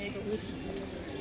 mega gut.